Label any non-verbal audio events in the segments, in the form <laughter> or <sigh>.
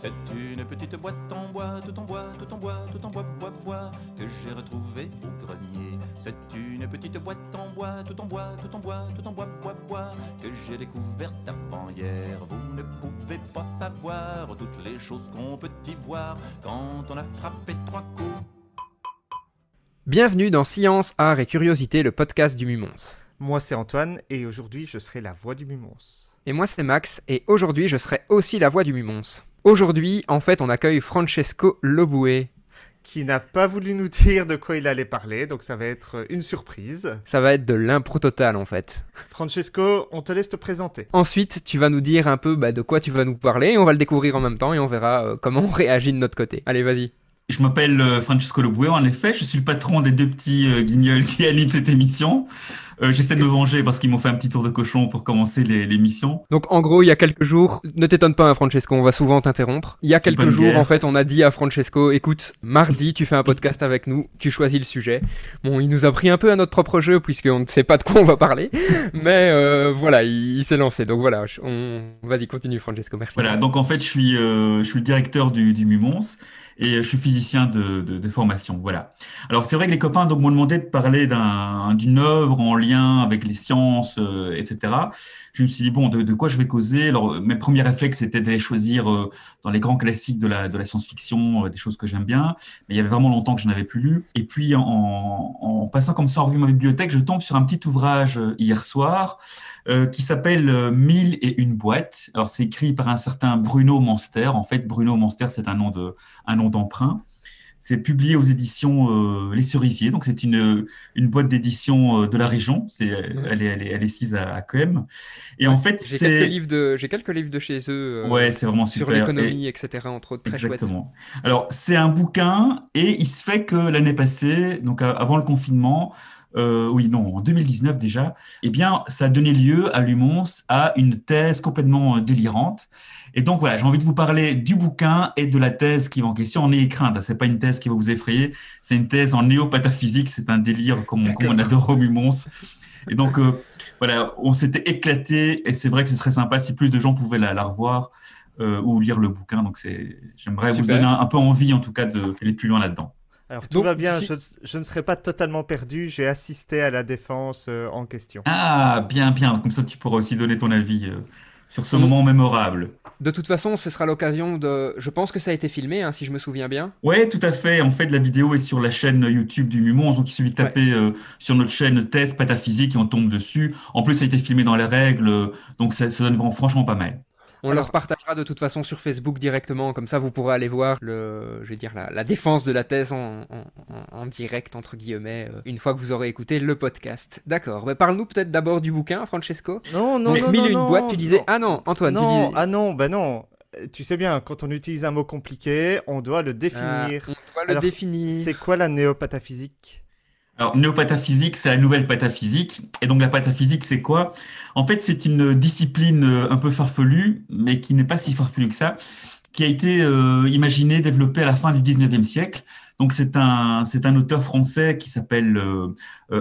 C'est une petite boîte en bois, tout en bois, tout en bois, tout en bois, bois, bois, que j'ai retrouvé au grenier. C'est une petite boîte en bois, tout en bois, tout en bois, tout en bois, bois, bois, que j'ai découverte avant hier. Vous ne pouvez pas savoir toutes les choses qu'on peut y voir quand on a frappé trois coups. Bienvenue dans Science, Art et Curiosité, le podcast du Mumons. Moi c'est Antoine et aujourd'hui je serai la voix du Mumons. Et moi c'est Max et aujourd'hui je serai aussi la voix du Mumons. Aujourd'hui, en fait, on accueille Francesco Loboué. Qui n'a pas voulu nous dire de quoi il allait parler, donc ça va être une surprise. Ça va être de l'impro total en fait. Francesco, on te laisse te présenter. Ensuite, tu vas nous dire un peu bah, de quoi tu vas nous parler, on va le découvrir en même temps et on verra euh, comment on <laughs> réagit de notre côté. Allez, vas-y. Je m'appelle euh, Francesco Loboué, en effet, je suis le patron des deux petits euh, guignols qui <laughs> animent cette émission. Euh, J'essaie de me venger parce qu'ils m'ont fait un petit tour de cochon pour commencer l'émission. Donc en gros, il y a quelques jours, ne t'étonne pas, hein, Francesco, on va souvent t'interrompre. Il y a quelques jours, guerre. en fait, on a dit à Francesco, écoute, mardi, tu fais un podcast avec nous, tu choisis le sujet. Bon, il nous a pris un peu à notre propre jeu puisqu'on ne sait pas de quoi on va parler, <laughs> mais euh, voilà, il, il s'est lancé. Donc voilà, on... vas-y, continue, Francesco, merci. Voilà, donc en fait, je suis, euh, je suis le directeur du, du Mumons et je suis physicien de, de, de formation. Voilà. Alors c'est vrai que les copains donc m'ont demandé de parler d'un- d'une œuvre en lien avec les sciences, euh, etc. Je me suis dit bon, de, de quoi je vais causer? Alors euh, mes premiers réflexes c'était d'aller choisir euh, dans les grands classiques de la, de la science-fiction euh, des choses que j'aime bien, mais il y avait vraiment longtemps que je n'avais plus lu. Et puis en, en passant comme ça en revue ma bibliothèque, je tombe sur un petit ouvrage euh, hier soir euh, qui s'appelle euh, Mille et une boîte. Alors c'est écrit par un certain Bruno Monster. En fait, Bruno Monster, c'est un nom de un nom d'emprunt. C'est publié aux éditions euh, Les Cerisiers. Donc c'est une une boîte d'édition euh, de la région. C'est elle est elle est elle est sise à, à Coem. Et en fait J'ai quelques c'est livres de, j'ai quelques livres de chez eux. euh, ouais c'est vraiment Sur super. Et- l'économie, etc. Entre autres, très chouette. Exactement. Alors, c'est un bouquin et il se fait que l'année passée, donc avant le confinement, euh, oui, non, en 2019 déjà, eh bien, ça a donné lieu à Lumons à une thèse complètement euh, délirante. Et donc, voilà, j'ai envie de vous parler du bouquin et de la thèse qui va en question. En ayez crainte, hein, c'est pas une thèse qui va vous effrayer, c'est une thèse en néopataphysique, c'est un délire comme on, comme on adore au Lumons. Et donc, euh, voilà, on s'était éclaté et c'est vrai que ce serait sympa si plus de gens pouvaient la, la revoir euh, ou lire le bouquin. Donc, c'est, j'aimerais vous donner un, un peu envie, en tout cas, de- d'aller plus loin là-dedans. Alors tout Donc, va bien, si- je, je ne serai pas totalement perdu, j'ai assisté à la défense euh, en question. Ah, bien, bien. Comme ça, tu pourras aussi donner ton avis euh, sur ce moment mémorable. De toute façon, ce sera l'occasion de. Je pense que ça a été filmé, hein, si je me souviens bien. Ouais, tout à fait. En fait, la vidéo est sur la chaîne YouTube du Mumons. Donc, il suffit de taper euh, sur notre chaîne Thèse Pataphysique et on tombe dessus. En plus, ça a été filmé dans les règles. Donc, ça, ça donne vraiment- franchement pas mal. On Alors- leur partagera de toute façon sur Facebook directement, comme ça vous pourrez aller voir le, je vais dire la, la défense de la thèse en, en- direct entre guillemets euh, une fois que vous aurez écouté le podcast. D'accord. Bah, Parle-nous peut-être d'abord du bouquin, Francesco. Non, non, Donc, non, mille non, et une non, boîtes, tu disais. non. Ah non, Antoine, non, tu disais. ah non, bah non. Tu sais bien, quand on utilise un mot compliqué, on doit le Ah, définir. on doit le Alors, définir. C'est quoi la néopataphysique? Alors, néopataphysique, c'est la nouvelle pataphysique. Et donc, la pataphysique, c'est quoi? En fait, c'est une discipline euh, un peu farfelue, mais qui n'est pas si farfelue que ça, qui a été euh, imaginée, développée à la fin du 19e siècle. Donc, c'est un, c'est un auteur français qui s'appelle euh,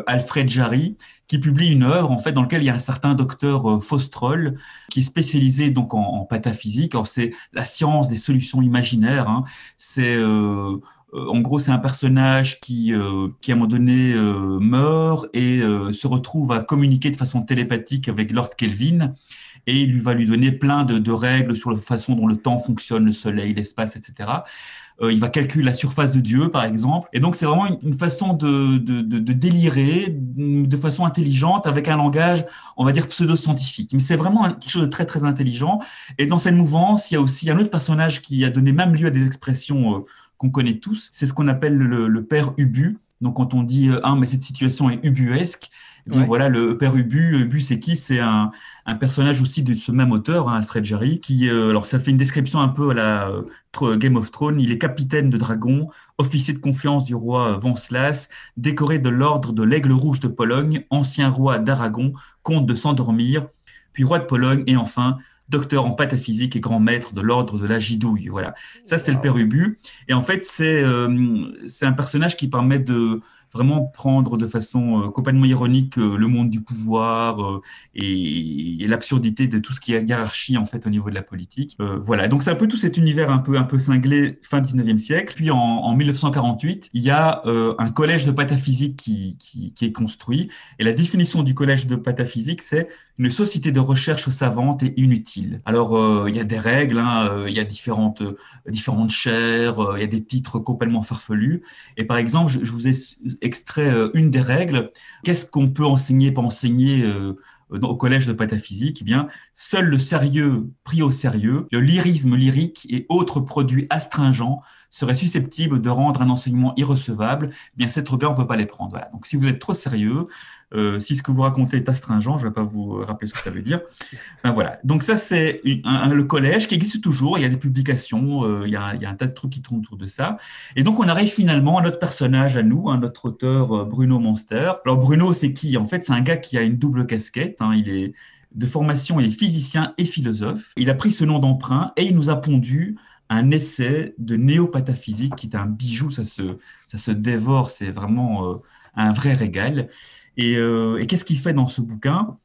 Alfred Jarry, qui publie une œuvre, en fait, dans laquelle il y a un certain docteur Faustrol, qui est spécialisé donc en, en pataphysique. Alors, c'est la science des solutions imaginaires. hein. C'est en gros, c'est un personnage qui, euh, qui à un moment donné euh, meurt et euh, se retrouve à communiquer de façon télépathique avec Lord Kelvin. Et il lui va lui donner plein de, règles sur la façon dont le temps fonctionne, le soleil, l'espace, etc. Euh, il va calculer la surface de Dieu, par exemple. Et donc, c'est vraiment une, façon de, de, de, délirer de façon intelligente avec un langage, on va dire, pseudo-scientifique. Mais c'est vraiment quelque chose de très, très intelligent. Et dans cette mouvance, il y a aussi un autre personnage qui a donné même lieu à des expressions euh, qu'on connaît tous. C'est ce qu'on appelle le, le père Ubu. Donc, quand on dit euh, ah mais cette situation est ubuesque, eh bien Ouais. voilà le père Ubu. Ubu c'est qui? C'est un, un personnage aussi de ce même auteur, hein, Alfred Jarry, qui euh, alors ça fait une description un peu à la euh, Game of Thrones. Il est capitaine de dragon, officier de confiance du roi Venceslas, décoré de l'ordre de l'Aigle rouge de Pologne, ancien roi d'Aragon, comte de s'endormir, puis roi de Pologne et enfin docteur en pataphysique et grand maître de l'ordre de la gidouille. Voilà. Ça, c'est le père Ubu. Et en fait, c'est euh, c'est un personnage qui permet de vraiment prendre de façon euh, complètement ironique euh, le monde du pouvoir euh, et, et l'absurdité de tout ce qui est hiérarchie en fait au niveau de la politique. Voilà, donc c'est un peu tout cet univers un peu un peu cinglé fin 19e siècle. Puis en, en 1948, il y a un collège de pataphysique qui, qui, qui est construit et la définition du collège de pataphysique c'est une société de recherche savante et inutile. Alors, euh, il y a des règles, hein, euh, il y a différentes, euh, différentes chaires, il y a des titres complètement farfelus. Et par exemple, je, je vous ai extrait euh, une des règles. Qu'est-ce qu'on peut enseigner, pas enseigner euh, au collège de pataphysique? Eh bien, seul le sérieux pris au sérieux, le lyrisme lyrique et autres produits astringents seraient susceptibles de rendre un enseignement irrecevable. Eh bien, trucs-là, on peut pas les prendre. Donc, si vous êtes trop sérieux, euh, si ce que vous racontez est astringent, je ne vais pas vous rappeler ce que ça veut dire. Ben voilà. Donc ça, c'est le collège qui existe toujours. Il y a des publications, euh, il, y a, un tas de trucs qui tournent autour de ça. Et donc on arrive finalement à notre personnage, à nous, à notre auteur euh, Bruno Monster. Alors Bruno, c'est qui? En fait, c'est un gars qui a une double casquette. hein. Il est de formation, il est physicien et philosophe. Il a pris ce nom d'emprunt et il nous a pondu un essai de néopataphysique qui est un bijou. Ça se, ça se dévore. C'est vraiment euh, un vrai régal. Et, euh, et qu'est-ce qu'il fait dans ce bouquin?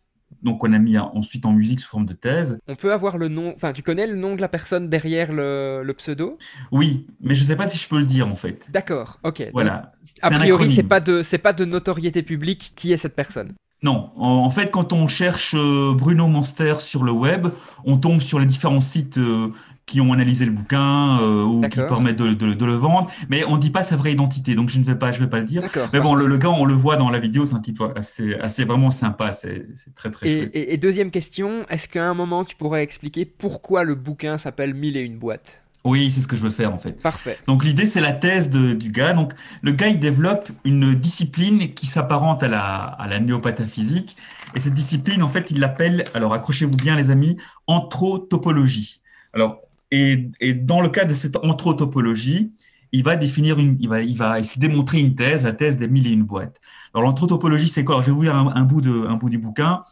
Donc, on a mis ensuite en musique sous forme de thèse. On peut avoir le nom, enfin, tu connais le nom de la personne derrière le, le pseudo? Oui, mais je ne sais pas si je peux le dire en fait. D'accord, ok. Donc, Voilà. a priori, c'est pas de, c'est pas de notoriété publique qui est cette personne. Non, en en fait, quand on cherche euh, Bruno Monster sur le web, on tombe sur les différents sites euh, qui ont analysé le bouquin euh, ou qui permettent de, de- de le vendre, mais on ne dit pas sa vraie identité, donc je ne vais pas, je vais pas le dire. Mais bon, le, le gars, on le voit dans la vidéo, c'est un type assez, assez vraiment sympa, c'est c'est très très Et, chouette. et- et deuxième question, est-ce qu'à un moment tu pourrais expliquer pourquoi le bouquin s'appelle Mille et une boîtes? Oui, c'est ce que je veux faire en fait. Parfait. Donc l'idée, c'est la thèse de- du gars. Donc le gars, il développe une discipline qui s'apparente à la, à la néopataphysique. Et cette discipline, en fait, il l'appelle, alors accrochez-vous bien les amis, anthropologie. Alors, et, et dans le cadre de cette anthropologie, il va définir une, il va, il va de démontrer une thèse, la thèse des mille et une boîtes. Alors l'anthropologie, c'est quoi? Je vais vous lire un, un bout de, un bout du bouquin.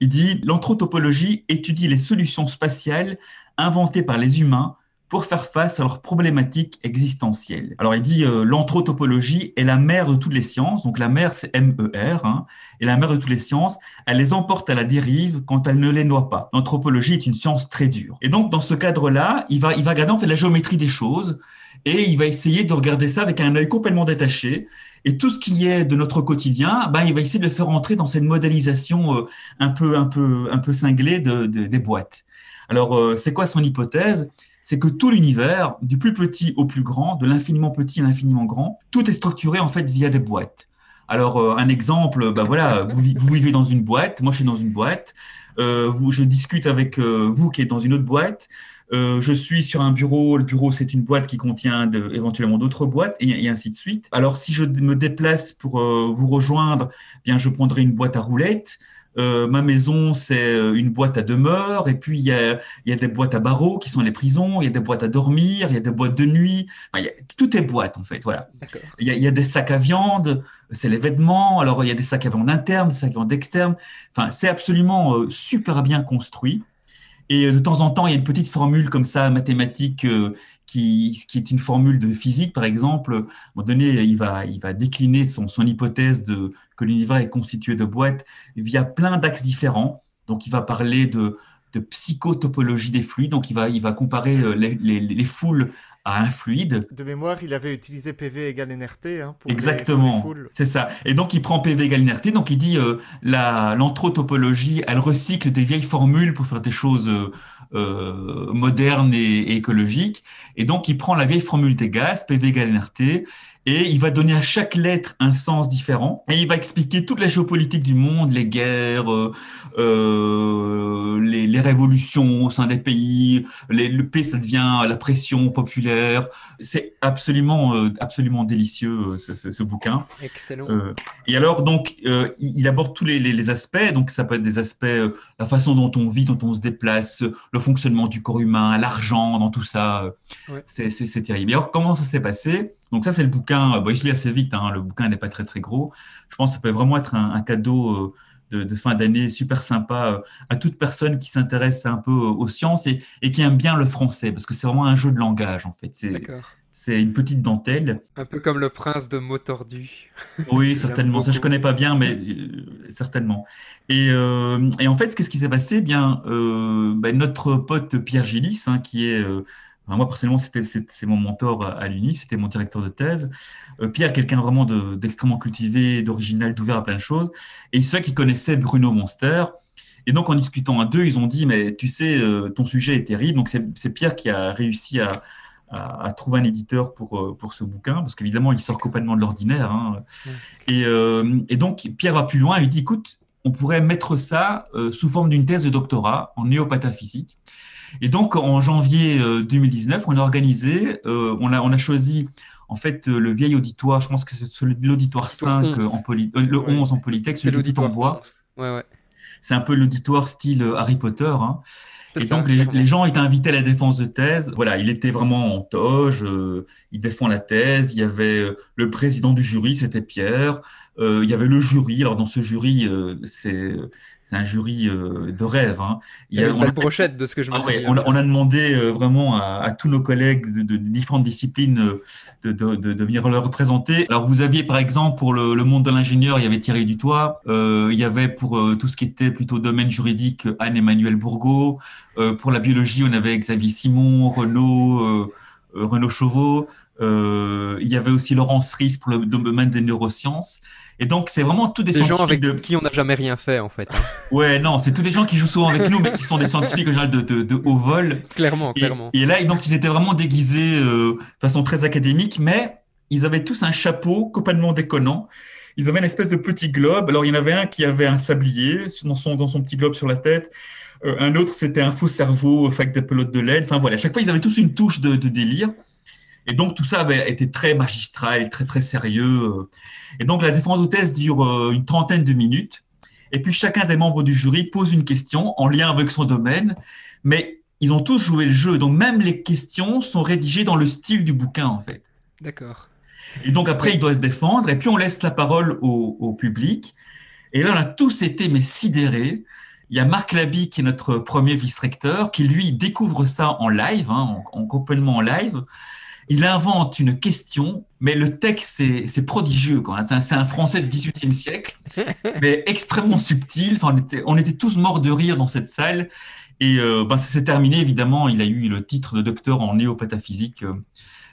Il dit l'anthropologie étudie les solutions spatiales inventées par les humains pour faire face à leurs problématiques existentielles. Alors il dit euh, l'anthropologie est la mère de toutes les sciences, donc la mère c'est M-E-R, hein, et la mère de toutes les sciences, elle les emporte à la dérive quand elle ne les noie pas. L'anthropologie est une science très dure. Et donc dans ce cadre-là, il va, il va regarder en fait la géométrie des choses et il va essayer de regarder ça avec un œil complètement détaché. Et tout ce qui est de notre quotidien, ben, il va essayer de le faire entrer dans cette modélisation euh, un peu, un peu, un peu cinglée de, de- des boîtes. Alors, euh, c'est quoi son hypothèse? C'est que tout l'univers, du plus petit au plus grand, de l'infiniment petit à l'infiniment grand, tout est structuré en fait via des boîtes. Alors, euh, un exemple, ben voilà, vous, vi- vous vivez dans une boîte, moi je suis dans une boîte, euh, je discute avec euh, vous qui êtes dans une autre boîte, je suis sur un bureau, le bureau c'est une boîte qui contient éventuellement d'autres boîtes et, ainsi de suite. Alors si je me déplace pour vous rejoindre, eh bien je prendrai une boîte à roulettes. Euh, ma maison c'est euh, une boîte à demeure et puis il y a, il y a des boîtes à barreaux qui sont les prisons, il y a des boîtes à dormir, il y a des boîtes de nuit. Enfin, y a- tout est boîte en fait, voilà. Il y, a, il y a des sacs à viande, c'est les vêtements. Alors, il y a des sacs à viande internes, des sacs à viande externes. Enfin, c'est absolument euh, super bien construit. Et de temps en temps, il y a une petite formule comme ça, mathématique, euh, qui, qui est une formule de physique, par exemple. À un moment donné, il va, il va décliner son, son hypothèse de, que l'univers est constitué de boîtes via plein d'axes différents. Donc, il va parler de, de psychotopologie des fluides. Donc, il va, il va comparer euh, les, les, les foules à un fluide. De mémoire, il avait utilisé PV égale NRT hein, pour Exactement, c'est ça. Et donc il prend PV égale inerté, donc il dit euh, la l'anthropologie, elle recycle des vieilles formules pour faire des choses euh, euh, modernes et, et écologiques. Et donc il prend la vieille formule des gaz, PV égale NRT, et il va donner à chaque lettre un sens différent. Et il va expliquer toute la géopolitique du monde, les guerres, euh, euh, les, les révolutions au sein des pays, les, le P, ça devient la pression populaire. C'est absolument, absolument délicieux ce, ce, ce bouquin. Excellent. Et alors, donc, il aborde tous les, les, aspects. Donc, ça peut être des aspects, la façon dont on vit, dont on se déplace, euh, le fonctionnement du corps humain, l'argent, dans tout ça. euh, Ouais. C'est terrible. Et alors, comment ça s'est passé? Donc, ça, c'est le bouquin. euh, Bon, il se lit assez vite. Hein, le bouquin n'est pas très, très gros. Je pense que ça peut vraiment être un, un cadeau euh, de, de fin d'année super sympa à toute personne qui s'intéresse un peu aux sciences et, et qui aime bien le français, parce que c'est vraiment un jeu de langage, en fait. C'est une petite dentelle. Un peu comme le prince de mots tordus. Oui, <laughs> certainement. Ça, je connais pas bien, mais euh, certainement. Et, euh, et, en fait, qu'est-ce qui s'est passé? Eh Bien, euh, ben, notre pote Pierre Gillis, hein, qui est euh, moi, personnellement, c'était, c'est, mon mentor à l'Uni, c'était mon directeur de thèse. Euh, Pierre, quelqu'un vraiment de, d'extrêmement cultivé, d'original, d'ouvert à plein de choses. Et c'est vrai qu'il connaissait Bruno Monster. Et donc, en discutant à deux, ils ont dit, mais tu sais, ton sujet est terrible. Donc, c'est, c'est Pierre qui a réussi à, à, trouver un éditeur pour, euh, pour ce bouquin, parce qu'évidemment, il sort complètement de l'ordinaire. Hein. Et, euh, et, donc, Pierre va plus loin, il lui dit, écoute, on pourrait mettre ça euh, sous forme d'une thèse de doctorat en néopataphysique. Et donc, en janvier 2019, on a organisé, on, a, on a choisi en fait le vieil auditoire, je pense que c'est l'auditoire 5 en poly, le 11 en Polytech, celui de en bois. Ouais, ouais. C'est un peu l'auditoire style Harry Potter. Hein. Et donc, les, gens étaient invités à la défense de thèse. Voilà, il était vraiment en toge, euh, il défend la thèse. Il y avait euh, le président du jury, c'était Pierre. Euh, il y avait le jury. Alors, dans ce jury, c'est c'est un jury euh, de rêve. Hein. Il y a, une brochette de ce que je me ah on, a, on, a demandé euh, vraiment à, tous nos collègues de, différentes disciplines euh, de, de, venir le représenter. Alors vous aviez par exemple pour le, monde de l'ingénieur, il y avait Thierry Dutoit, il y avait pour tout ce qui était plutôt domaine juridique Anne-Emmanuel Bourgault, pour la biologie on avait Xavier Simon, Renaud, Renaud Chauveau, il y avait aussi Laurence Ries pour le domaine des neurosciences. Et donc, c'est vraiment tous des, des gens avec qui on n'a jamais rien fait, en fait. Hein. <laughs> ouais, non, c'est tous des gens qui jouent souvent avec nous, mais qui sont des scientifiques de, de, de haut vol. Clairement, clairement. Et là, donc, ils étaient vraiment déguisés euh, de façon très académique, mais ils avaient tous un chapeau complètement déconnant. Ils avaient une espèce de petit globe. Alors, il y en avait un qui avait un sablier dans son, dans son petit globe sur la tête. Euh, un autre, c'était un faux cerveau fait avec des pelotes de laine. Enfin, voilà. À chaque fois, ils avaient tous une touche de, de délire. Et donc, tout ça avait été très magistral, très, très sérieux. Et donc, la défense de thèse dure euh, une trentaine de minutes. Et puis, chacun des membres du jury pose une question en lien avec son domaine. Mais ils ont tous joué le jeu. Donc, même les questions sont rédigées dans le style du bouquin, en fait. D'accord. Et donc, après, il doit se défendre. Et puis, on laisse la parole au, public. Et là, on a tous été, mais sidérés. Il y a Marc Laby, qui est notre premier vice-recteur, qui lui découvre ça en live, hein, en, complètement en live il invente une question, mais le texte, c'est prodigieux. C'est un français du XVIIIe siècle, <laughs> mais extrêmement subtil. Enfin, on, était, on était tous morts de rire dans cette salle. Et euh, ben, ça s'est terminé, évidemment. Il a eu le titre de docteur en néopataphysique.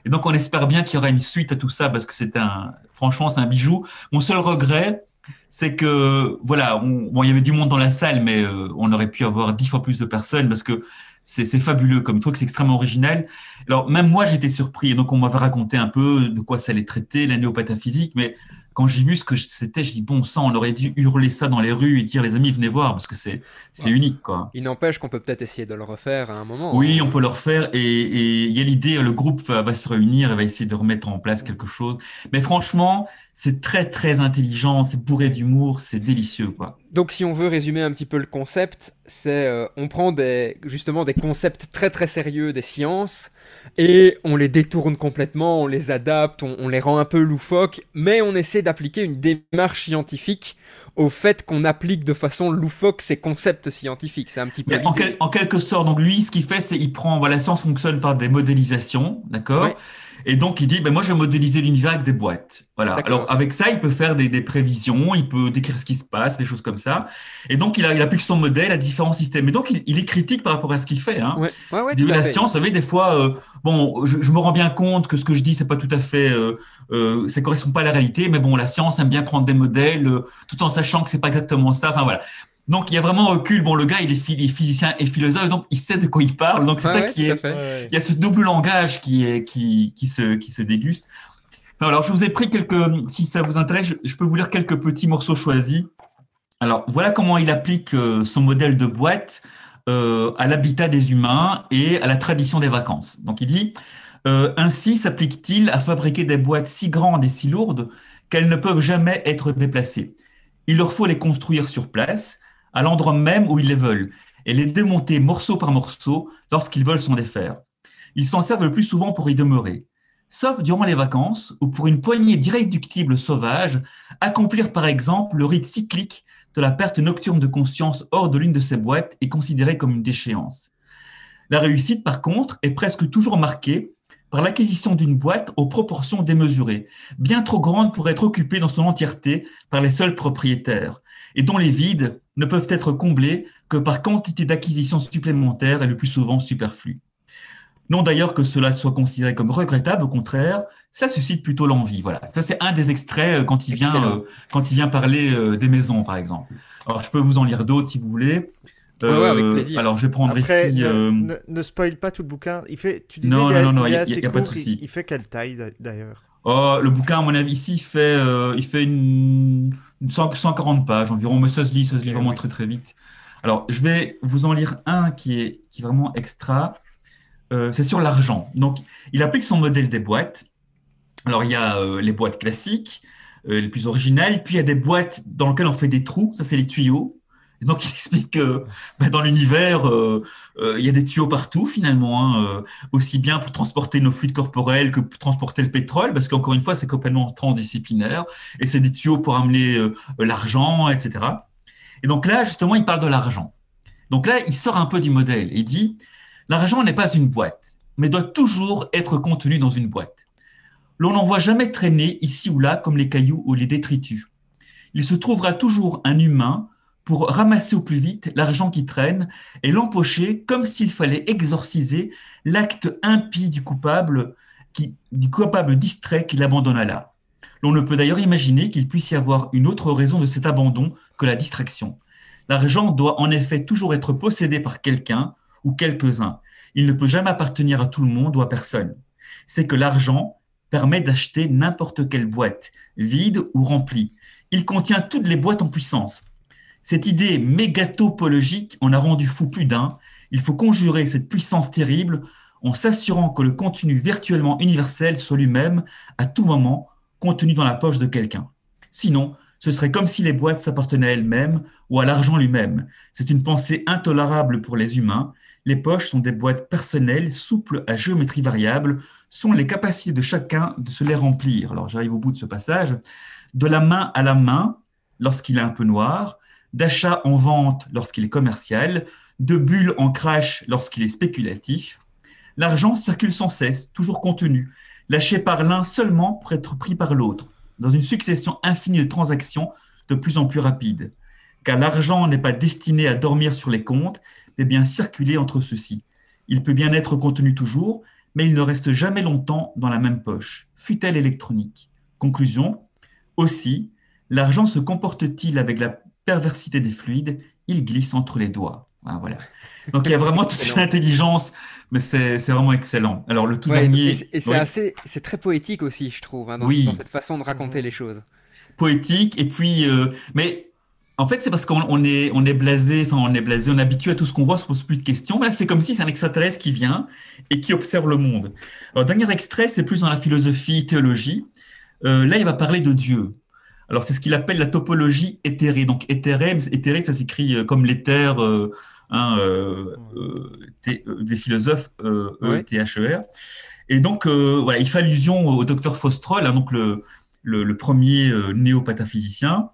Et donc, on espère bien qu'il y aura une suite à tout ça parce que c'est un, franchement, c'est un bijou. Mon seul regret, c'est que, voilà, bon, il y avait du monde dans la salle, mais euh, on aurait pu avoir dix fois plus de personnes parce que c'est fabuleux comme truc, c'est extrêmement original. Alors, même moi, j'étais surpris. Et donc, on m'avait raconté un peu de quoi ça allait traiter, la néopataphysique. Mais quand j'ai vu ce que c'était, je dis, bon sang, on aurait dû hurler ça dans les rues et dire, les amis, venez voir, parce que c'est unique. Quoi. Il n'empêche qu'on peut peut-être essayer de le refaire à un moment. Oui, hein. on peut le refaire. Et il y a l'idée, le groupe va, se réunir et va essayer de remettre en place quelque chose. Mais franchement, c'est très, très intelligent, c'est bourré d'humour, c'est délicieux. quoi. Donc, si on veut résumer un petit peu le concept, c'est euh, on prend des, justement des concepts très, très sérieux des sciences et on les détourne complètement, on les adapte, on, les rend un peu loufoques, mais on essaie d'appliquer une démarche scientifique au fait qu'on applique de façon loufoque ces concepts scientifiques. C'est un petit peu. En, quelque sorte, donc lui, ce qu'il fait, c'est il prend, voilà, la science fonctionne par des modélisations, d'accord? Et donc, il dit, ben, moi, je vais modéliser l'univers avec des boîtes. Voilà. Alors, avec ça, il peut faire des, des, prévisions, il peut décrire ce qui se passe, des choses comme ça. Et donc, il, a, il applique son modèle à différents systèmes. Et donc, il, il est critique par rapport à ce qu'il fait. Hein. Ouais. Ouais, ouais, la science, vous savez, des fois, euh, bon, je, je, me rends bien compte que ce que je dis, c'est pas tout à fait, euh, euh, ça correspond pas à la réalité, mais bon, la science aime bien prendre des modèles, euh, tout en sachant que c'est pas exactement ça. Enfin, voilà. Donc il y a vraiment recul. Bon, le gars, il est, physicien et philosophe, donc il sait de quoi il parle. Donc c'est ça qui est. Il y a ce double langage qui est qui qui se qui se déguste. Enfin, alors je vous ai pris quelques. Si ça vous intéresse, je, peux vous lire quelques petits morceaux choisis. Alors voilà comment il applique euh, son modèle de boîte euh, à l'habitat des humains et à la tradition des vacances. Donc il dit euh, ainsi s'applique-t-il à fabriquer des boîtes si grandes et si lourdes qu'elles ne peuvent jamais être déplacées. Il leur faut les construire sur place à l'endroit même où ils les veulent et les démonter morceau par morceau lorsqu'ils veulent s'en défaire. Ils s'en servent le plus souvent pour y demeurer, sauf durant les vacances ou pour une poignée d'irréductibles sauvages, accomplir par exemple le rite cyclique de la perte nocturne de conscience hors de l'une de ces boîtes est considérée comme une déchéance. La réussite, par contre, est presque toujours marquée par l'acquisition d'une boîte aux proportions démesurées, bien trop grande pour être occupée dans son entièreté par les seuls propriétaires, et dont les vides ne peuvent être comblés que par quantité d'acquisitions supplémentaires et le plus souvent superflues. Non d'ailleurs que cela soit considéré comme regrettable, au contraire, ça suscite plutôt l'envie. Voilà, ça c'est un des extraits euh, quand il vient euh, quand il vient parler euh, des maisons, par exemple. Alors je peux vous en lire d'autres si vous voulez. Ouais, ouais, avec plaisir. Alors je vais prendre Après, ici. ne, euh, ne, ne spoil pas tout le bouquin. Il fait, tu disais, Non, il est- non, non, non, il est y a- y a pas de souci. Il, il fait quelle taille d'a- d'ailleurs? Oh, le bouquin, à mon avis, ici, il fait, euh, il fait une, une 100 140 pages environ, mais ça se lit, ça se lit Ok, vraiment très très vite. Alors, je vais vous en lire un qui est, qui est vraiment extra. Euh, c'est sur l'argent. Donc, il applique son modèle des boîtes. Alors, il y a euh, les boîtes classiques, euh, les plus originales, puis il y a des boîtes dans lesquelles on fait des trous, ça c'est les tuyaux. Et donc, il explique que ben, dans l'univers, euh, euh, il y a des tuyaux partout finalement, hein, euh, aussi bien pour transporter nos fluides corporels que pour transporter le pétrole, parce qu'encore une fois, c'est complètement transdisciplinaire, et c'est des tuyaux pour amener l'argent, etc. Et donc là, justement, il parle de l'argent. Donc là, il sort un peu du modèle. Il dit, l'argent n'est pas une boîte, mais doit toujours être contenu dans une boîte. L'on n'en voit jamais traîner ici ou là comme les cailloux ou les détritus. Il se trouvera toujours un humain pour ramasser au plus vite l'argent qui traîne et l'empocher comme s'il fallait exorciser l'acte impie du coupable, qui, du coupable distrait qui l'abandonna là. L'on ne peut d'ailleurs imaginer qu'il puisse y avoir une autre raison de cet abandon que la distraction. L'argent doit en effet toujours être possédé par quelqu'un ou quelques-uns. Il ne peut jamais appartenir à tout le monde ou à personne. C'est que l'argent permet d'acheter n'importe quelle boîte, vide ou remplie. Il contient toutes les boîtes en puissance. Cette idée mégatopologique en a rendu fou plus d'un. Il faut conjurer cette puissance terrible en s'assurant que le contenu virtuellement universel soit lui-même, à tout moment, contenu dans la poche de quelqu'un. Sinon, ce serait comme si les boîtes s'appartenaient à elles-mêmes ou à l'argent lui-même. C'est une pensée intolérable pour les humains. Les poches sont des boîtes personnelles, souples à géométrie variable, sont les capacités de chacun de se les remplir. Alors j'arrive au bout de ce passage. De la main à la main, lorsqu'il est un peu noir, d'achat en vente lorsqu'il est commercial, de bulle en crash lorsqu'il est spéculatif. L'argent circule sans cesse, toujours contenu, lâché par l'un seulement pour être pris par l'autre, dans une succession infinie de transactions de plus en plus rapides. Car l'argent n'est pas destiné à dormir sur les comptes, mais bien circuler entre ceux-ci. Il peut bien être contenu toujours, mais il ne reste jamais longtemps dans la même poche, fut-elle électronique? Conclusion, aussi, l'argent se comporte-t-il avec la perversité des fluides Il glisse entre les doigts. Ah, voilà. Donc il y a <laughs> vraiment toute une intelligence, mais c'est vraiment excellent. Alors le tout Ouais, dernier, et c'est- et c'est oui, assez, c'est très poétique aussi, je trouve, hein, dans, Oui. dans cette façon de raconter les choses. poétique, et puis, euh, mais en fait c'est parce qu'on on est, on est blasé, enfin on est blasé, on est habitué à tout ce qu'on voit, on se pose plus de questions. Mais là c'est comme si c'est un extraterrestre qui vient et qui observe le monde. Alors dernier extrait, c'est plus dans la philosophie, théologie. Euh, là il va parler de Dieu. Alors c'est ce qu'il appelle la topologie éthérée. Donc éthéré, éthéré ça s'écrit euh, comme l'éther. euh, hein, euh, T- des philosophes euh, Ouais. E-T-H-E-R. Et donc, euh, voilà, il fait allusion au docteur Faustrol, hein, donc le, le, le premier néopataphysicien,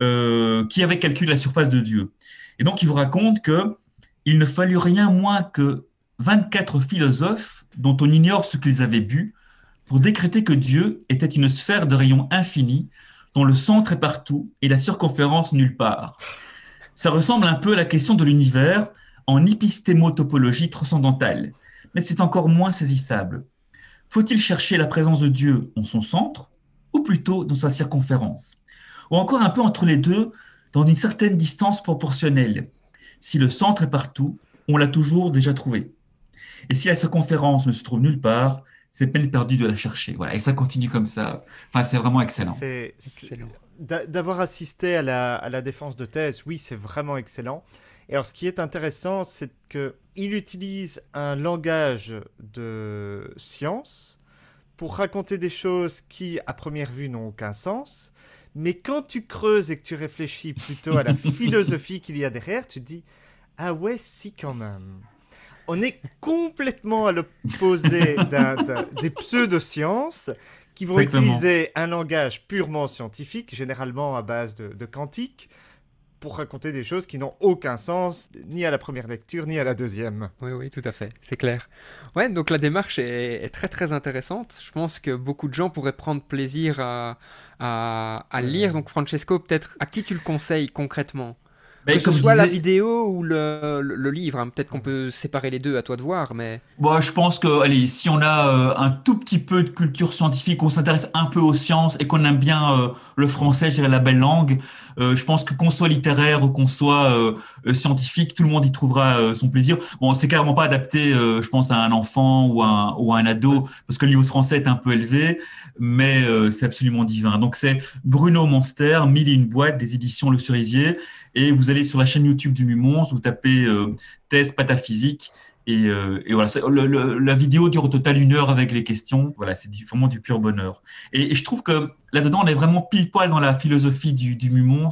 qui avait calculé la surface de Dieu. Et donc, il vous raconte que il ne fallut rien moins que 24 philosophes, dont on ignore ce qu'ils avaient bu, pour décréter que Dieu était une sphère de rayon infini, dont le centre est partout et la circonférence nulle part. Ça ressemble un peu à la question de l'univers en épistémotopologie transcendantale, mais c'est encore moins saisissable. Faut-il chercher la présence de Dieu en son centre ou plutôt dans sa circonférence? Ou encore un peu entre les deux, dans une certaine distance proportionnelle. Si le centre est partout, on l'a toujours déjà trouvé. Et si la circonférence ne se trouve nulle part, c'est peine perdue de la chercher. Voilà, et ça continue comme ça. Enfin, c'est vraiment excellent. C'est- D'avoir assisté à la, à la défense de thèse, oui, c'est vraiment excellent. Et alors, ce qui est intéressant, c'est qu'il utilise un langage de science pour raconter des choses qui, à première vue, n'ont aucun sens. Mais quand tu creuses et que tu réfléchis plutôt à la <laughs> philosophie qu'il y a derrière, tu te dis Ah ouais, si, quand même. On est complètement à l'opposé d'un- d'un- des pseudosciences qui vont Exactement. utiliser un langage purement scientifique, généralement à base de, de quantique, pour raconter des choses qui n'ont aucun sens, ni à la première lecture, ni à la deuxième. Oui, oui, tout à fait, c'est clair. Ouais, donc la démarche est, est, très très intéressante. Je pense que beaucoup de gens pourraient prendre plaisir à, à, à lire. Donc Francesco, peut-être, à qui tu le conseilles concrètement? Mais Que ce soit la vidéo ou le, le- le livre, hein. peut-être qu'on peut séparer les deux, à toi de voir, mais... Bon, je pense que, allez, si on a euh, un tout petit peu de culture scientifique, on s'intéresse un peu aux sciences et qu'on aime bien euh, le français, je dirais la belle langue, euh, je pense que qu'on soit littéraire ou qu'on soit scientifique, tout le monde y trouvera son plaisir. Bon, c'est carrément pas adapté, je pense, à un enfant ou à un, ou à un ado, parce que le niveau de français est un peu élevé, mais c'est absolument divin. Donc c'est Bruno Monster, Mille et une boîte, des éditions Le Cerisier, et vous allez sur la chaîne YouTube du Mumons, vous tapez euh, thèse pataphysique. Et, euh, voilà, la vidéo dure au total une heure avec les questions. Voilà, c'est vraiment du pur bonheur. Et, je trouve que là-dedans, on est vraiment pile poil dans la philosophie du, du Mumons,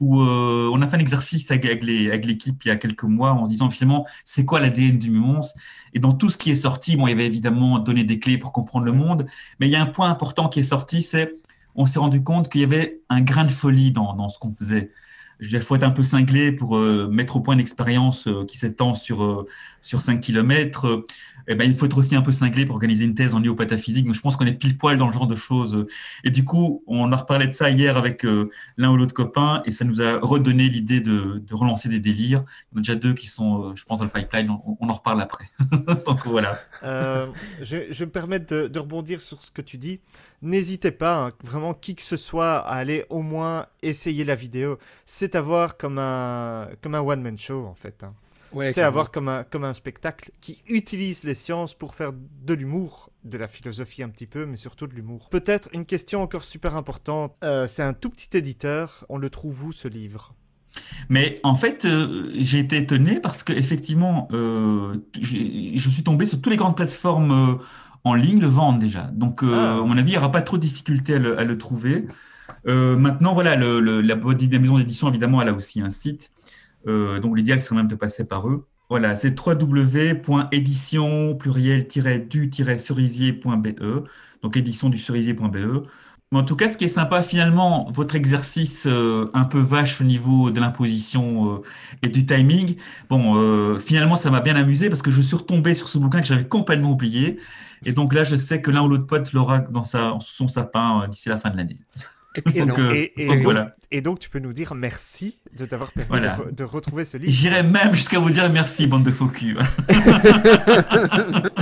où euh, on a fait un exercice avec, l'équipe il y a quelques mois en se disant finalement, c'est quoi l'ADN du Mumons? Et dans tout ce qui est sorti, bon, il y avait évidemment donné des clés pour comprendre le monde, mais il y a un point important qui est sorti, c'est on s'est rendu compte qu'il y avait un grain de folie dans ce qu'on faisait. Je veux être un peu cinglé pour euh, mettre au point une expérience euh, qui s'étend sur, euh, sur 5 km. Eh ben, il faut être aussi un peu cinglé pour organiser une thèse en néopataphysique. Donc, je pense qu'on est pile poil dans le genre de choses. Et du coup, on a reparlé de ça hier avec euh, l'un ou l'autre copain et ça nous a redonné l'idée de, relancer des délires. Il y en a déjà deux qui sont, euh, je pense, dans le pipeline. On, en reparle après. <laughs> Donc, voilà. Euh, je, je me permets de, de rebondir sur ce que tu dis. N'hésitez pas, hein, vraiment, qui que ce soit, à aller au moins essayer la vidéo. C'est à voir comme un, comme un one-man show, en fait. hein. Ouais, c'est à carrément. voir comme un, comme un spectacle qui utilise les sciences pour faire de l'humour, de la philosophie un petit peu, mais surtout de l'humour. Peut-être une question encore super importante. euh, c'est un tout petit éditeur. On le trouve où, ce livre? Mais en fait, euh, j'ai été étonné parce que effectivement, euh, je suis tombé sur toutes les grandes plateformes euh, en ligne le vendent déjà. Donc, euh, Ah. à mon avis, il n'y aura pas trop de difficulté à le, à le trouver. Euh, maintenant, voilà, le, le- la, la maison d'édition, évidemment, elle a aussi un site. Euh, donc, l'idéal serait même de passer par eux. Voilà, c'est www.édition pluriel-du-cerisier.be. Donc, édition du cerisier.be. Mais en tout cas, ce qui est sympa finalement, votre exercice euh, un peu vache au niveau de l'imposition euh, et du timing, bon, finalement, ça m'a bien amusé parce que je suis retombé sur ce bouquin que j'avais complètement oublié. Et donc là, je sais que l'un ou l'autre pote l'aura dans son sapin d'ici la fin de l'année. Donc, euh, et, et donc donc, voilà. et donc, tu peux nous dire merci de t'avoir permis Voilà. de, re- de retrouver ce livre. J'irais même jusqu'à vous dire merci, bande de faux culs. <laughs>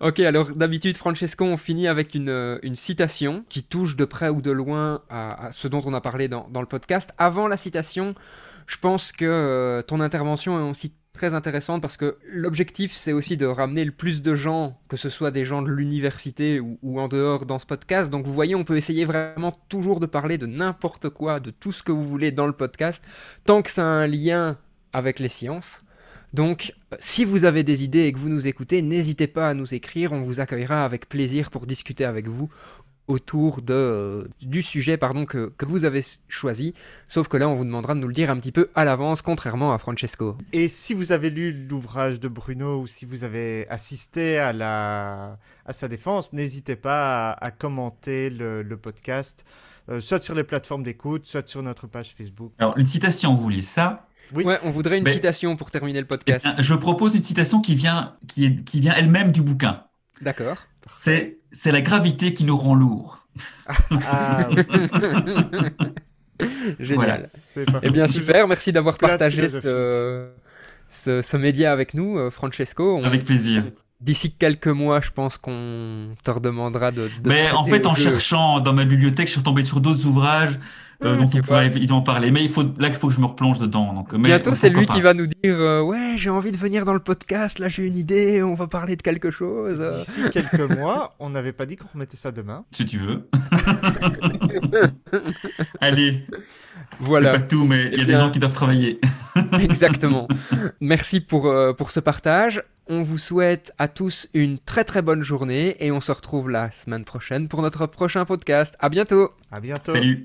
Ok, alors d'habitude, Francesco, on finit avec une, euh, une citation qui touche de près ou de loin à, à ce dont on a parlé dans, dans le podcast. Avant la citation, je pense que euh, ton intervention est aussi très intéressante parce que l'objectif, c'est aussi de ramener le plus de gens, que ce soit des gens de l'université ou, en dehors dans ce podcast. Donc vous voyez, on peut essayer vraiment toujours de parler de n'importe quoi, de tout ce que vous voulez dans le podcast, tant que ça a un lien avec les sciences. Donc, si vous avez des idées et que vous nous écoutez, n'hésitez pas à nous écrire, on vous accueillera avec plaisir pour discuter avec vous autour de, euh, du sujet pardon, que, que vous avez choisi. Sauf que là, on vous demandera de nous le dire un petit peu à l'avance, contrairement à Francesco. Et si vous avez lu l'ouvrage de Bruno ou si vous avez assisté à, la... à sa défense, n'hésitez pas à, à commenter le, le podcast, euh, soit sur les plateformes d'écoute, soit sur notre page Facebook. Alors, une citation, vous voulez ça? Oui. Ouais, on voudrait une Mais- citation pour terminer le Eh podcast. bien, Je propose une citation qui vient, qui est, qui vient elle-même du bouquin. D'accord. C'est, c'est la gravité qui nous rend lourds. Ah, oui, <laughs> Génial. Voilà. Eh bien, super, merci d'avoir partagé ce, ce, ce média avec nous, euh, Francesco. On- Avec plaisir. D'ici quelques mois, je pense qu'on te redemandera de. de Mais en fait, en jeu. cherchant dans ma bibliothèque, je suis retombé sur d'autres ouvrages euh, Ah, dont on pourrait vois. évidemment parler. Mais il faut, là, il faut que je me replonge dedans. Donc, mais Bientôt, c'est lui qui va nous dire euh, Ouais, j'ai envie de venir dans le podcast, là j'ai une idée, on va parler de quelque chose. D'ici quelques <laughs> mois, on n'avait pas dit qu'on remettait ça demain. Si tu veux. <laughs> Allez, Voilà, c'est pas tout, mais il y Eh a des bien- gens qui doivent travailler. <laughs> exactement. Merci pour, euh, pour ce partage. On vous souhaite à tous une très très bonne journée et on se retrouve la semaine prochaine pour notre prochain podcast. À bientôt! À bientôt. Salut.